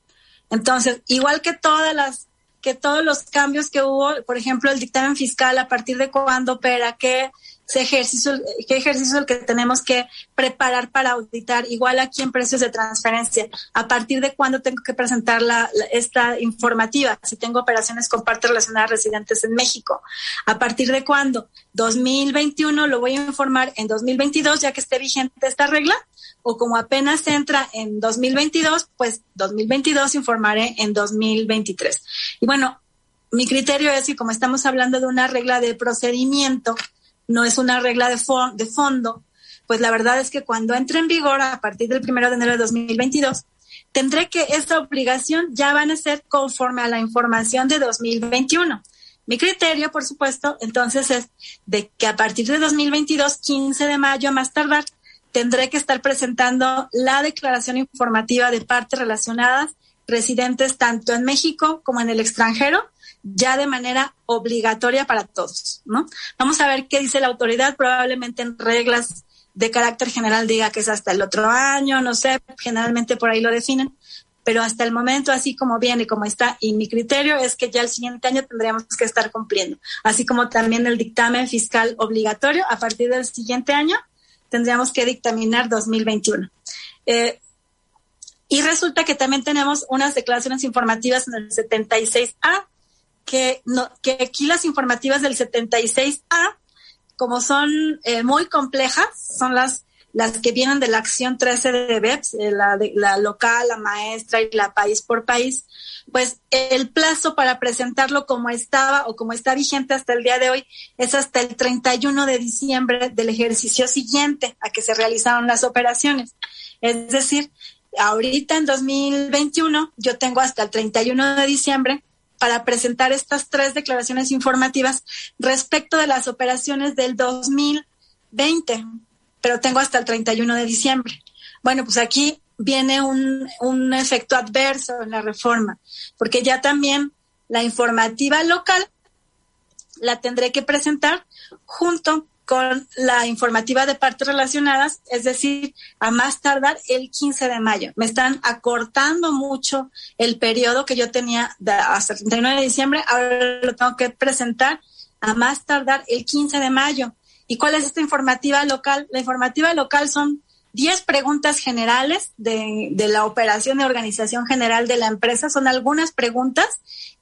Entonces, igual que todas las que todos los cambios que hubo, por ejemplo, el dictamen fiscal, a partir de cuándo opera, qué ejercicio, qué ejercicio el que tenemos que preparar para auditar, igual aquí en precios de transferencia, a partir de cuándo tengo que presentar la, esta informativa, si tengo operaciones con partes relacionadas a residentes en México, a partir de cuándo, 2021 lo voy a informar en 2022 ya que esté vigente esta regla, o como apenas entra en 2022, pues 2022 informaré en 2023. Y bueno, mi criterio es que como estamos hablando de una regla de procedimiento, no es una regla de, de fondo, pues la verdad es que cuando entre en vigor a partir del primero de enero de 2022, tendré que esta obligación ya van a ser conforme a la información de 2021. Mi criterio, por supuesto, entonces es de que a partir de 2022, 15 de mayo más tardar, tendré que estar presentando la declaración informativa de partes relacionadas residentes tanto en México como en el extranjero ya de manera obligatoria para todos, ¿no? Vamos a ver qué dice la autoridad, probablemente en reglas de carácter general diga que es hasta el otro año, no sé, generalmente por ahí lo definen, pero hasta el momento, así como viene y como está, y mi criterio es que ya el siguiente año tendríamos que estar cumpliendo, así como también el dictamen fiscal obligatorio, a partir del siguiente año tendríamos que dictaminar 2021. Eh, y resulta que también tenemos unas declaraciones informativas en el 76A, que, no, que aquí las informativas del 76A, como son eh, muy complejas, son las, las que vienen de la acción 13 de BEPS, eh, la, de, la local, la maestra y la país por país, pues el plazo para presentarlo como estaba o como está vigente hasta el día de hoy es hasta el 31 de diciembre del ejercicio siguiente a que se realizaron las operaciones. Es decir, ahorita en 2021 yo tengo hasta el 31 de diciembre para presentar estas tres declaraciones informativas respecto de las operaciones del 2020, pero tengo hasta el 31 de diciembre. Bueno, pues aquí viene un, un efecto adverso en la reforma, porque ya también la informativa local la tendré que presentar junto con la informativa de partes relacionadas, es decir, a más tardar el 15 de mayo. Me están acortando mucho el periodo que yo tenía hasta el 39 de diciembre, ahora lo tengo que presentar a más tardar el 15 de mayo. ¿Y cuál es esta informativa local? La informativa local son 10 preguntas generales de, de la operación de organización general de la empresa, son algunas preguntas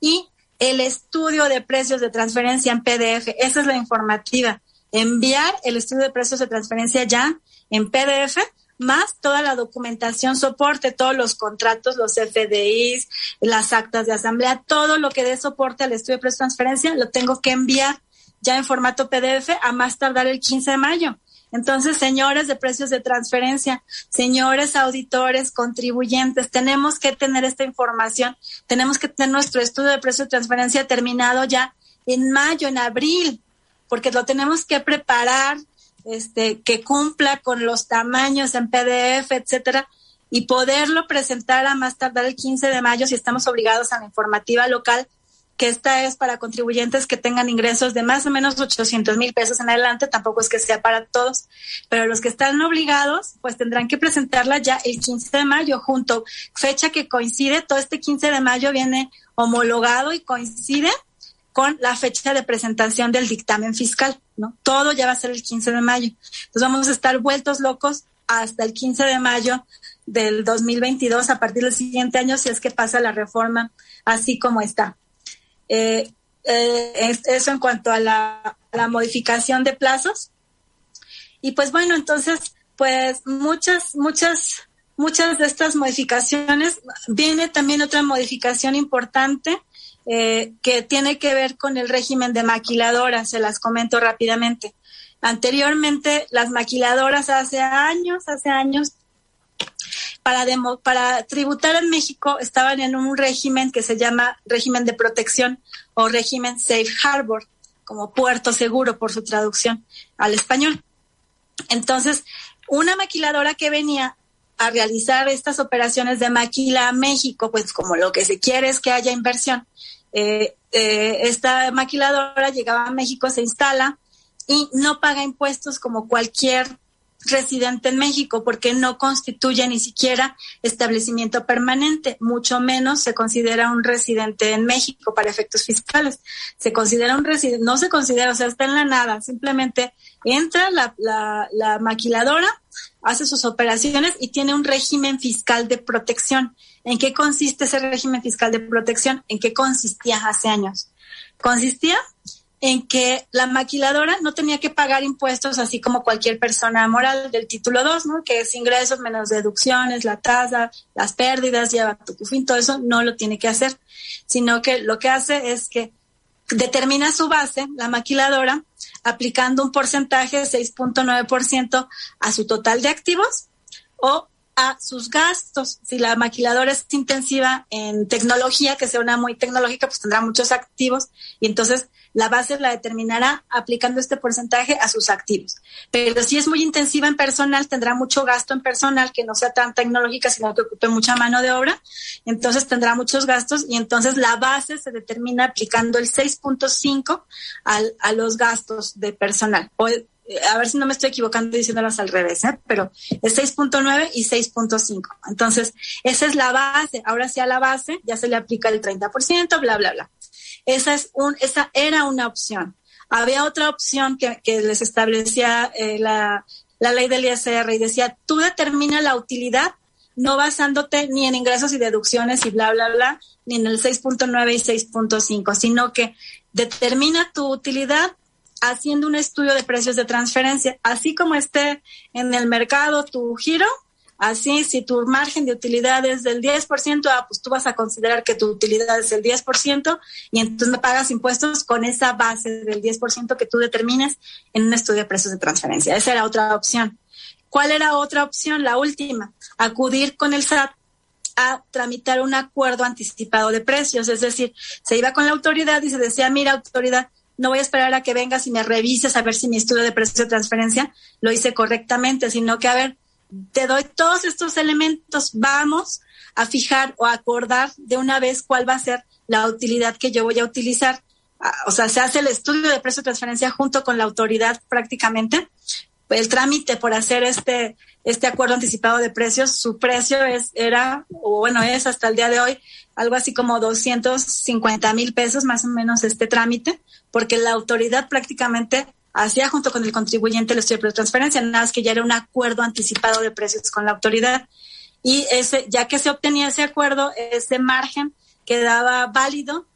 y el estudio de precios de transferencia en PDF. Esa es la informativa. Enviar el estudio de precios de transferencia ya en PDF, más toda la documentación, soporte, todos los contratos, los FDIs, las actas de asamblea, todo lo que dé soporte al estudio de precios de transferencia, lo tengo que enviar ya en formato PDF a más tardar el 15 de mayo. Entonces, señores de precios de transferencia, señores auditores, contribuyentes, tenemos que tener esta información, tenemos que tener nuestro estudio de precios de transferencia terminado ya en mayo, en abril, porque lo tenemos que preparar, este, que cumpla con los tamaños en PDF, etcétera, y poderlo presentar a más tardar el 15 de mayo si estamos obligados a la informativa local que esta es para contribuyentes que tengan ingresos de más o menos 800 mil pesos en adelante, tampoco es que sea para todos, pero los que están obligados, pues tendrán que presentarla ya el 15 de mayo, junto, fecha que coincide, todo este 15 de mayo viene homologado y coincide con la fecha de presentación del dictamen fiscal, ¿no? Todo ya va a ser el 15 de mayo. Entonces vamos a estar vueltos locos hasta el 15 de mayo del 2022 a partir del siguiente año si es que pasa la reforma así como está. Eh, eh, eso en cuanto a la, modificación de plazos. Y pues bueno, entonces, pues muchas, muchas, muchas de estas modificaciones, viene también otra modificación importante eh, que tiene que ver con el régimen de maquiladoras, se las comento rápidamente. Anteriormente, las maquiladoras hace años, hace años, para, para tributar en México estaban en un régimen que se llama régimen de protección o régimen safe harbor, como puerto seguro por su traducción al español. Entonces, una maquiladora que venía a realizar estas operaciones de maquila a México, pues como lo que se quiere es que haya inversión. Eh, eh, esta maquiladora llegaba a México, se instala y no paga impuestos como cualquier residente en México porque no constituye ni siquiera establecimiento permanente, mucho menos se considera un residente en México para efectos fiscales. Se considera un residente, no se considera, o sea, está en la nada, simplemente entra la, la, la maquiladora, hace sus operaciones y tiene un régimen fiscal de protección. ¿En qué consiste ese régimen fiscal de protección? ¿En qué consistía hace años? Consistía en que la maquiladora no tenía que pagar impuestos así como cualquier persona moral del título 2, ¿no? Que es ingresos menos deducciones, la tasa, las pérdidas, lleva tu fin, todo eso no lo tiene que hacer, sino que lo que hace es que determina su base, la maquiladora, aplicando un porcentaje de 6.9% a su total de activos o a sus gastos. Si la maquiladora es intensiva en tecnología, que sea una muy tecnológica, pues tendrá muchos activos y entonces la base la determinará aplicando este porcentaje a sus activos. Pero si es muy intensiva en personal, tendrá mucho gasto en personal que no sea tan tecnológica, sino que ocupe mucha mano de obra, entonces tendrá muchos gastos y entonces la base se determina aplicando el 6.5 a los gastos de personal. O, eh, a ver si no me estoy equivocando diciéndolas al revés, ¿eh? pero es 6.9 y 6.5. Entonces, esa es la base. Ahora sí a la base ya se le aplica el 30%, bla, bla, bla. Esa, es un, esa era una opción. Había otra opción que, que les establecía eh, la, la ley del ISR y decía, tú determina la utilidad no basándote ni en ingresos y deducciones y bla, bla, bla, ni en el 6.9 y 6.5, sino que determina tu utilidad haciendo un estudio de precios de transferencia, así como esté en el mercado tu giro, Así, si tu margen de utilidad es del 10%, ah, pues tú vas a considerar que tu utilidad es el 10% y entonces pagas impuestos con esa base del 10% que tú determines en un estudio de precios de transferencia. Esa era otra opción. ¿Cuál era otra opción? La última, acudir con el SAT a tramitar un acuerdo anticipado de precios. Es decir, se iba con la autoridad y se decía, mira, autoridad, no voy a esperar a que vengas y me revises a ver si mi estudio de precio de transferencia lo hice correctamente, sino que, a ver, te doy todos estos elementos, vamos a fijar o acordar de una vez cuál va a ser la utilidad que yo voy a utilizar. Ah, o sea, se hace el estudio de precio de transferencia junto con la autoridad prácticamente. El trámite por hacer este, este acuerdo anticipado de precios, su precio es, era, o bueno, es hasta el día de hoy, algo así como 250 mil pesos más o menos este trámite, porque la autoridad prácticamente hacía junto con el contribuyente el estudio de transferencia, nada más que ya era un acuerdo anticipado de precios con la autoridad. Y ese, ya que se obtenía ese acuerdo, ese margen quedaba válido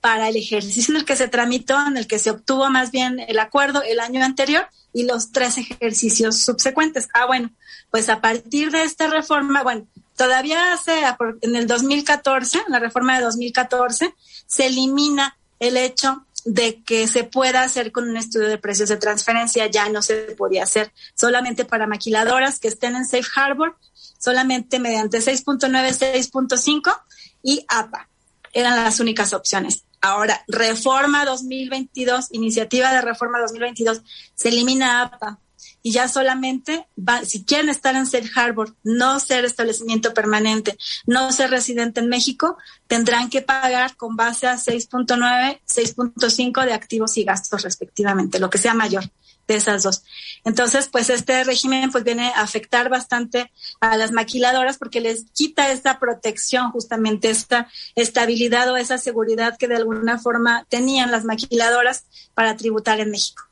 para el ejercicio en el que se tramitó, en el que se obtuvo más bien el acuerdo el año anterior y los tres ejercicios subsecuentes. Ah, bueno, pues a partir de esta reforma, bueno, todavía hace, en el 2014, en la reforma de 2014, se elimina el hecho de que se pueda hacer con un estudio de precios de transferencia, ya no se podía hacer solamente para maquiladoras que estén en Safe Harbor, solamente mediante 6.9, 6.5 y APA. Eran las únicas opciones. Ahora, reforma 2022, iniciativa de reforma 2022, se elimina APA y ya solamente si quieren estar en Safe Harbor, no ser establecimiento permanente, no ser residente en México, tendrán que pagar con base a 6.9, 6.5 de activos y gastos respectivamente, lo que sea mayor de esas dos. Entonces, pues este régimen pues viene a afectar bastante a las maquiladoras porque les quita esta protección, justamente esta estabilidad o esa seguridad que de alguna forma tenían las maquiladoras para tributar en México.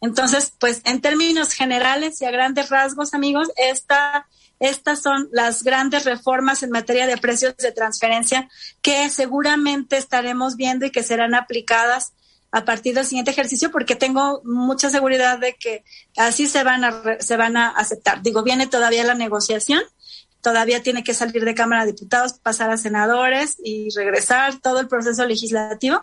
Entonces, pues en términos generales y a grandes rasgos, amigos, esta, estas son las grandes reformas en materia de precios de transferencia que seguramente estaremos viendo y que serán aplicadas a partir del siguiente ejercicio porque tengo mucha seguridad de que así se van a se van a aceptar. Digo, viene todavía la negociación, todavía tiene que salir de Cámara de Diputados, pasar a senadores y regresar todo el proceso legislativo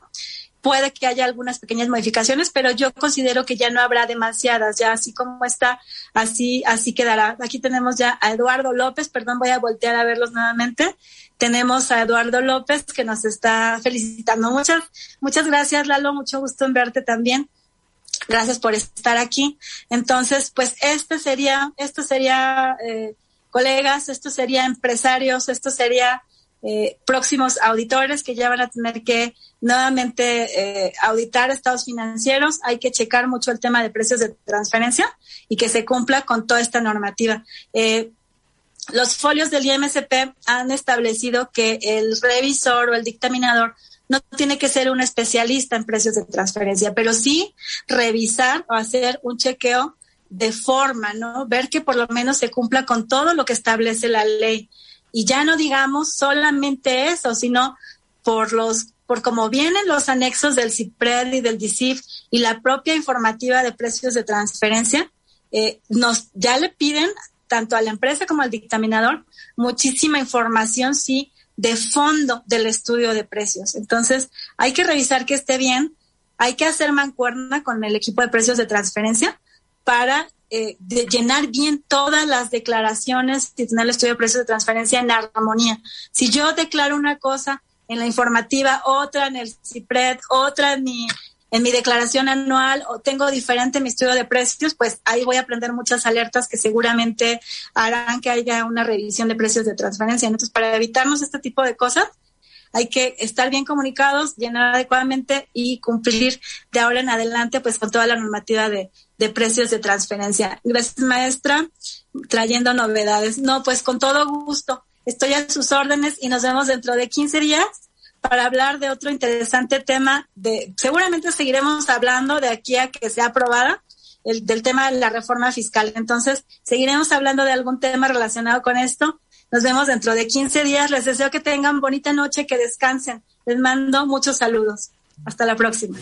puede que haya algunas pequeñas modificaciones, pero yo considero que ya no habrá demasiadas, ya así como está, así, así quedará. Aquí tenemos ya a Eduardo López, perdón, voy a voltear a verlos nuevamente. Tenemos a Eduardo López que nos está felicitando. Muchas, muchas gracias, Lalo, mucho gusto en verte también. Gracias por estar aquí. Entonces, pues este sería, esto sería, eh, colegas, esto sería empresarios, esto sería eh, próximos auditores que ya van a tener que nuevamente eh, auditar estados financieros. Hay que checar mucho el tema de precios de transferencia y que se cumpla con toda esta normativa. Eh, los folios del IMSP han establecido que el revisor o el dictaminador no tiene que ser un especialista en precios de transferencia, pero sí revisar o hacer un chequeo de forma, ¿no? Ver que por lo menos se cumpla con todo lo que establece la ley. Y ya no digamos solamente eso, sino por los por cómo vienen los anexos del CIPRED y del DICIF y la propia informativa de precios de transferencia, eh, nos ya le piden tanto a la empresa como al dictaminador muchísima información, sí, de fondo del estudio de precios. Entonces, hay que revisar que esté bien, hay que hacer mancuerna con el equipo de precios de transferencia para eh, de llenar bien todas las declaraciones y tener el estudio de precios de transferencia en armonía. Si yo declaro una cosa en la informativa, otra en el CIPRED, otra en mi, en mi declaración anual, o tengo diferente mi estudio de precios, pues ahí voy a aprender muchas alertas que seguramente harán que haya una revisión de precios de transferencia. Entonces, para evitarnos este tipo de cosas, hay que estar bien comunicados, llenar adecuadamente y cumplir de ahora en adelante pues con toda la normativa de, de precios de transferencia. Gracias, maestra, trayendo novedades. No, pues con todo gusto. Estoy a sus órdenes y nos vemos dentro de 15 días para hablar de otro interesante tema. De, seguramente seguiremos hablando de aquí a que sea aprobada el, del tema de la reforma fiscal. Entonces, seguiremos hablando de algún tema relacionado con esto nos vemos dentro de 15 días. Les deseo que tengan bonita noche, que descansen. Les mando muchos saludos. Hasta la próxima.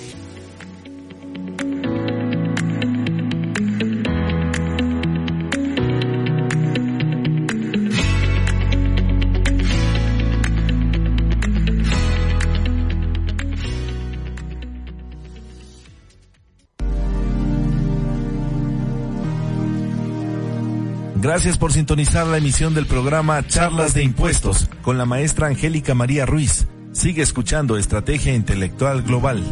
Gracias por sintonizar la emisión del programa Charlas de Impuestos con la maestra Angélica María Ruiz. Sigue escuchando Estrategia Intelectual Global.